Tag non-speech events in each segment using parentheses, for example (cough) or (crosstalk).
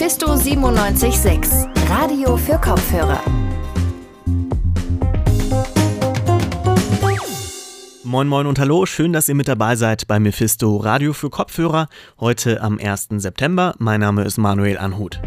Mephisto 976, Radio für Kopfhörer. Moin Moin und Hallo, schön, dass ihr mit dabei seid bei Mephisto Radio für Kopfhörer. Heute am 1. September. Mein Name ist Manuel Anhut.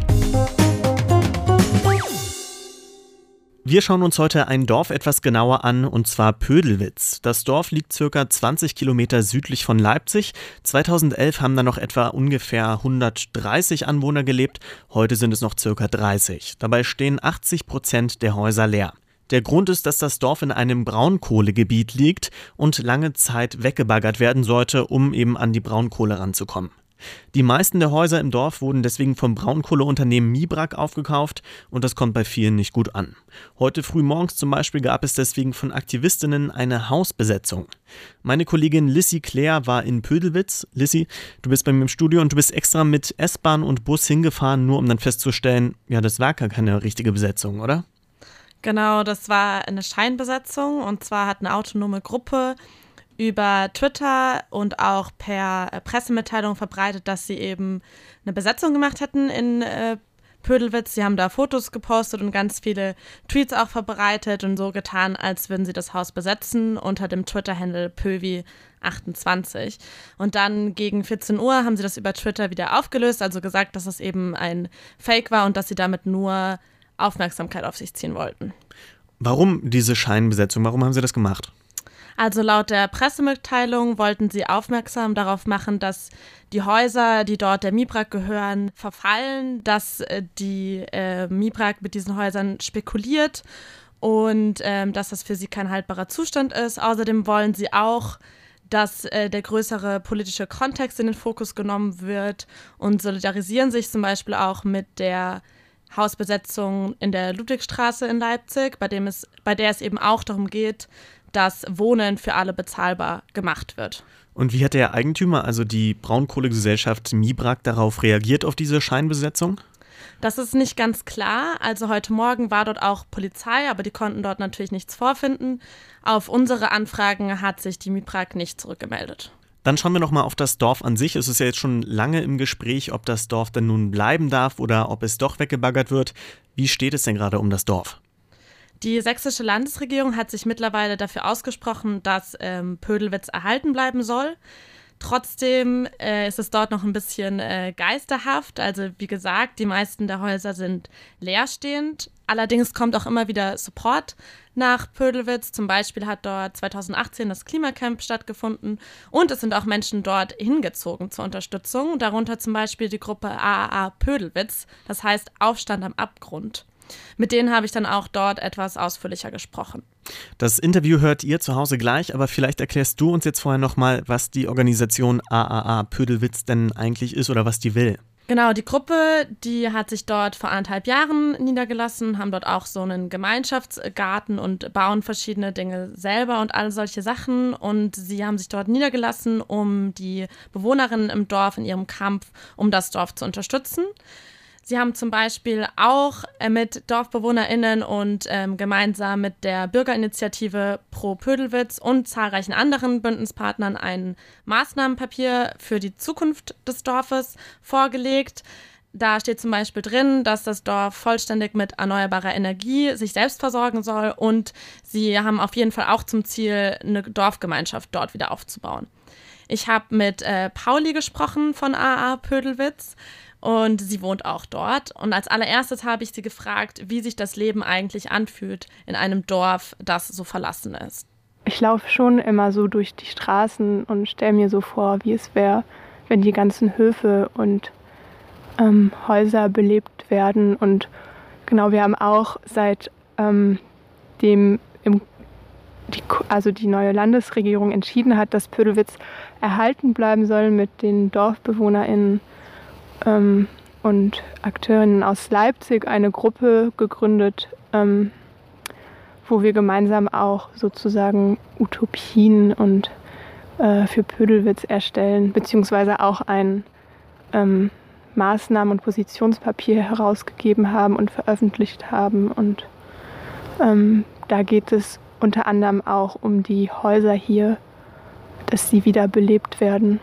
Wir schauen uns heute ein Dorf etwas genauer an, und zwar Pödelwitz. Das Dorf liegt circa 20 Kilometer südlich von Leipzig. 2011 haben da noch etwa ungefähr 130 Anwohner gelebt, heute sind es noch circa 30. Dabei stehen 80 Prozent der Häuser leer. Der Grund ist, dass das Dorf in einem Braunkohlegebiet liegt und lange Zeit weggebaggert werden sollte, um eben an die Braunkohle ranzukommen. Die meisten der Häuser im Dorf wurden deswegen vom Braunkohleunternehmen Mibrak aufgekauft und das kommt bei vielen nicht gut an. Heute früh morgens zum Beispiel gab es deswegen von Aktivistinnen eine Hausbesetzung. Meine Kollegin Lissy Claire war in Pödelwitz. Lissy, du bist bei mir im Studio und du bist extra mit S-Bahn und Bus hingefahren, nur um dann festzustellen, ja, das war gar keine richtige Besetzung, oder? Genau, das war eine Scheinbesetzung und zwar hat eine autonome Gruppe über Twitter und auch per äh, Pressemitteilung verbreitet, dass sie eben eine Besetzung gemacht hätten in äh, Pödelwitz. Sie haben da Fotos gepostet und ganz viele Tweets auch verbreitet und so getan, als würden sie das Haus besetzen unter dem Twitter-Handle Pövi28. Und dann gegen 14 Uhr haben sie das über Twitter wieder aufgelöst, also gesagt, dass es eben ein Fake war und dass sie damit nur Aufmerksamkeit auf sich ziehen wollten. Warum diese Scheinbesetzung? Warum haben sie das gemacht? Also laut der Pressemitteilung wollten sie aufmerksam darauf machen, dass die Häuser, die dort der Mibrak gehören, verfallen, dass äh, die äh, Mibrak mit diesen Häusern spekuliert und ähm, dass das für sie kein haltbarer Zustand ist. Außerdem wollen sie auch dass äh, der größere politische Kontext in den Fokus genommen wird und solidarisieren sich zum Beispiel auch mit der Hausbesetzung in der Ludwigstraße in Leipzig, bei, dem es, bei der es eben auch darum geht, dass Wohnen für alle bezahlbar gemacht wird. Und wie hat der Eigentümer, also die Braunkohlegesellschaft Mibrak, darauf reagiert, auf diese Scheinbesetzung? Das ist nicht ganz klar. Also heute Morgen war dort auch Polizei, aber die konnten dort natürlich nichts vorfinden. Auf unsere Anfragen hat sich die Mibrak nicht zurückgemeldet. Dann schauen wir nochmal auf das Dorf an sich. Es ist ja jetzt schon lange im Gespräch, ob das Dorf denn nun bleiben darf oder ob es doch weggebaggert wird. Wie steht es denn gerade um das Dorf? Die sächsische Landesregierung hat sich mittlerweile dafür ausgesprochen, dass ähm, Pödelwitz erhalten bleiben soll. Trotzdem äh, ist es dort noch ein bisschen äh, geisterhaft. Also wie gesagt, die meisten der Häuser sind leerstehend. Allerdings kommt auch immer wieder Support nach Pödelwitz. Zum Beispiel hat dort 2018 das Klimacamp stattgefunden und es sind auch Menschen dort hingezogen zur Unterstützung. Darunter zum Beispiel die Gruppe AAA Pödelwitz, das heißt Aufstand am Abgrund. Mit denen habe ich dann auch dort etwas ausführlicher gesprochen. Das Interview hört ihr zu Hause gleich, aber vielleicht erklärst du uns jetzt vorher nochmal, was die Organisation AAA Pödelwitz denn eigentlich ist oder was die will. Genau, die Gruppe, die hat sich dort vor anderthalb Jahren niedergelassen, haben dort auch so einen Gemeinschaftsgarten und bauen verschiedene Dinge selber und all solche Sachen. Und sie haben sich dort niedergelassen, um die Bewohnerinnen im Dorf in ihrem Kampf um das Dorf zu unterstützen. Sie haben zum Beispiel auch äh, mit DorfbewohnerInnen und ähm, gemeinsam mit der Bürgerinitiative Pro Pödelwitz und zahlreichen anderen Bündnispartnern ein Maßnahmenpapier für die Zukunft des Dorfes vorgelegt. Da steht zum Beispiel drin, dass das Dorf vollständig mit erneuerbarer Energie sich selbst versorgen soll und sie haben auf jeden Fall auch zum Ziel, eine Dorfgemeinschaft dort wieder aufzubauen. Ich habe mit äh, Pauli gesprochen von AA Pödelwitz und sie wohnt auch dort. Und als allererstes habe ich sie gefragt, wie sich das Leben eigentlich anfühlt in einem Dorf, das so verlassen ist. Ich laufe schon immer so durch die Straßen und stelle mir so vor, wie es wäre, wenn die ganzen Höfe und ähm, Häuser belebt werden. Und genau, wir haben auch seit ähm, dem im, die, also die neue Landesregierung entschieden hat, dass Pödelwitz erhalten bleiben soll mit den DorfbewohnerInnen ähm, und Akteurinnen aus Leipzig eine Gruppe gegründet, ähm, wo wir gemeinsam auch sozusagen Utopien und äh, für Pödelwitz erstellen, beziehungsweise auch ein ähm, Maßnahmen- und Positionspapier herausgegeben haben und veröffentlicht haben. Und ähm, da geht es unter anderem auch um die Häuser hier, dass sie wieder belebt werden.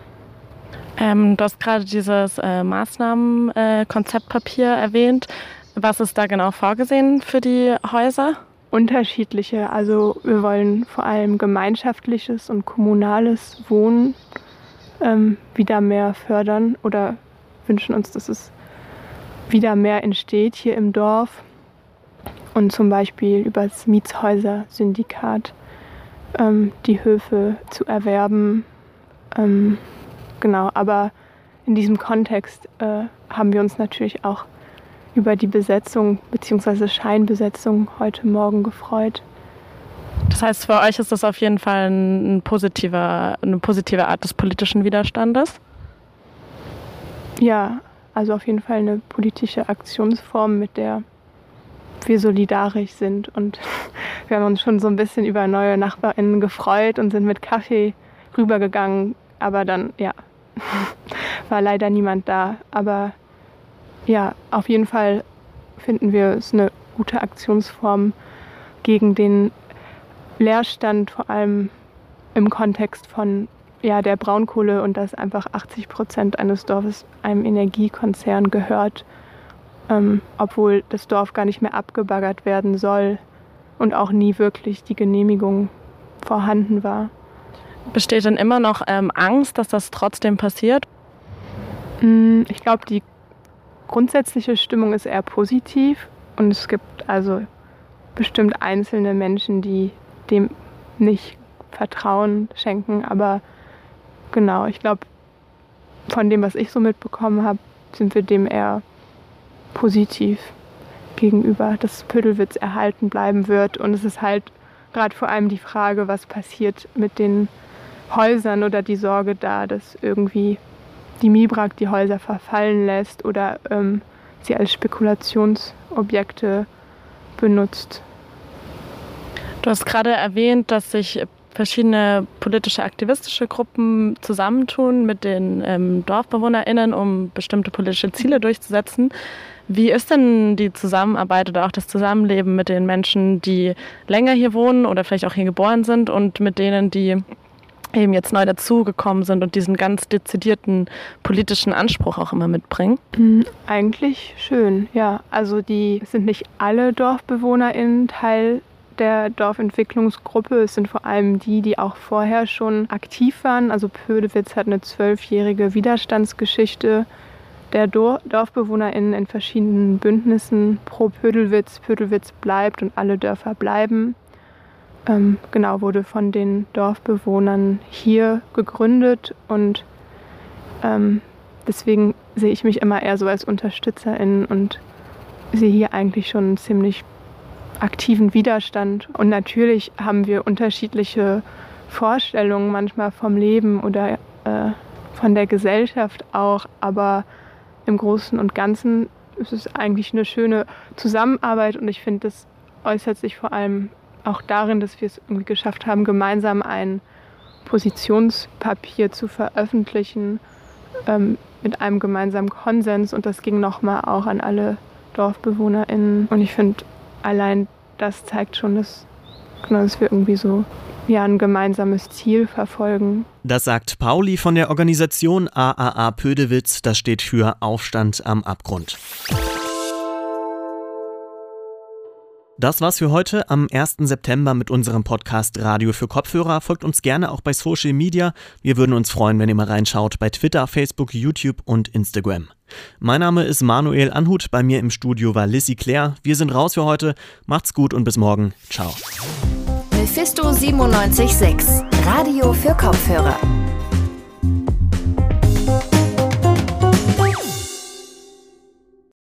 Ähm, du hast gerade dieses äh, Maßnahmenkonzeptpapier äh, erwähnt. Was ist da genau vorgesehen für die Häuser? Unterschiedliche. Also wir wollen vor allem gemeinschaftliches und kommunales Wohnen ähm, wieder mehr fördern oder wünschen uns, dass es wieder mehr entsteht hier im Dorf und zum Beispiel über das Mietshäuser-Syndikat ähm, die Höfe zu erwerben. Genau, aber in diesem Kontext äh, haben wir uns natürlich auch über die Besetzung bzw. Scheinbesetzung heute Morgen gefreut. Das heißt, für euch ist das auf jeden Fall ein positiver, eine positive Art des politischen Widerstandes? Ja, also auf jeden Fall eine politische Aktionsform, mit der wir solidarisch sind. Und (laughs) wir haben uns schon so ein bisschen über neue NachbarInnen gefreut und sind mit Kaffee rübergegangen. Aber dann, ja, (laughs) war leider niemand da. Aber ja, auf jeden Fall finden wir es eine gute Aktionsform gegen den Leerstand, vor allem im Kontext von ja, der Braunkohle und dass einfach 80 Prozent eines Dorfes einem Energiekonzern gehört, ähm, obwohl das Dorf gar nicht mehr abgebaggert werden soll und auch nie wirklich die Genehmigung vorhanden war. Besteht denn immer noch ähm, Angst, dass das trotzdem passiert? Mm, ich glaube, die grundsätzliche Stimmung ist eher positiv und es gibt also bestimmt einzelne Menschen, die dem nicht Vertrauen schenken, aber genau, ich glaube, von dem, was ich so mitbekommen habe, sind wir dem eher positiv gegenüber, dass Pödelwitz erhalten bleiben wird. Und es ist halt gerade vor allem die Frage, was passiert mit den Häusern oder die Sorge da, dass irgendwie die Mibrak die Häuser verfallen lässt oder ähm, sie als Spekulationsobjekte benutzt. Du hast gerade erwähnt, dass sich verschiedene politische aktivistische Gruppen zusammentun mit den ähm, DorfbewohnerInnen, um bestimmte politische Ziele durchzusetzen. Wie ist denn die Zusammenarbeit oder auch das Zusammenleben mit den Menschen, die länger hier wohnen oder vielleicht auch hier geboren sind und mit denen, die eben jetzt neu dazugekommen sind und diesen ganz dezidierten politischen Anspruch auch immer mitbringen? Mhm, eigentlich schön, ja. Also die sind nicht alle DorfbewohnerInnen Teil der Dorfentwicklungsgruppe. Es sind vor allem die, die auch vorher schon aktiv waren. Also Pödewitz hat eine zwölfjährige Widerstandsgeschichte der DorfbewohnerInnen in verschiedenen Bündnissen pro Pödelwitz. Pödelwitz bleibt und alle Dörfer bleiben. Ähm, genau, wurde von den Dorfbewohnern hier gegründet und ähm, deswegen sehe ich mich immer eher so als Unterstützerin und sehe hier eigentlich schon ziemlich aktiven Widerstand. Und natürlich haben wir unterschiedliche Vorstellungen manchmal vom Leben oder äh, von der Gesellschaft auch, aber im Großen und Ganzen ist es eigentlich eine schöne Zusammenarbeit und ich finde, das äußert sich vor allem auch darin, dass wir es irgendwie geschafft haben, gemeinsam ein Positionspapier zu veröffentlichen ähm, mit einem gemeinsamen Konsens und das ging nochmal auch an alle DorfbewohnerInnen und ich finde, allein das zeigt schon, dass, genau, dass wir irgendwie so ja, ein gemeinsames Ziel verfolgen. Das sagt Pauli von der Organisation AAA Pödewitz. Das steht für Aufstand am Abgrund. Das war's für heute am 1. September mit unserem Podcast Radio für Kopfhörer. Folgt uns gerne auch bei Social Media. Wir würden uns freuen, wenn ihr mal reinschaut bei Twitter, Facebook, YouTube und Instagram. Mein Name ist Manuel Anhut, bei mir im Studio war Lissy Claire. Wir sind raus für heute. Macht's gut und bis morgen. Ciao. Mephisto 976, Radio für Kopfhörer.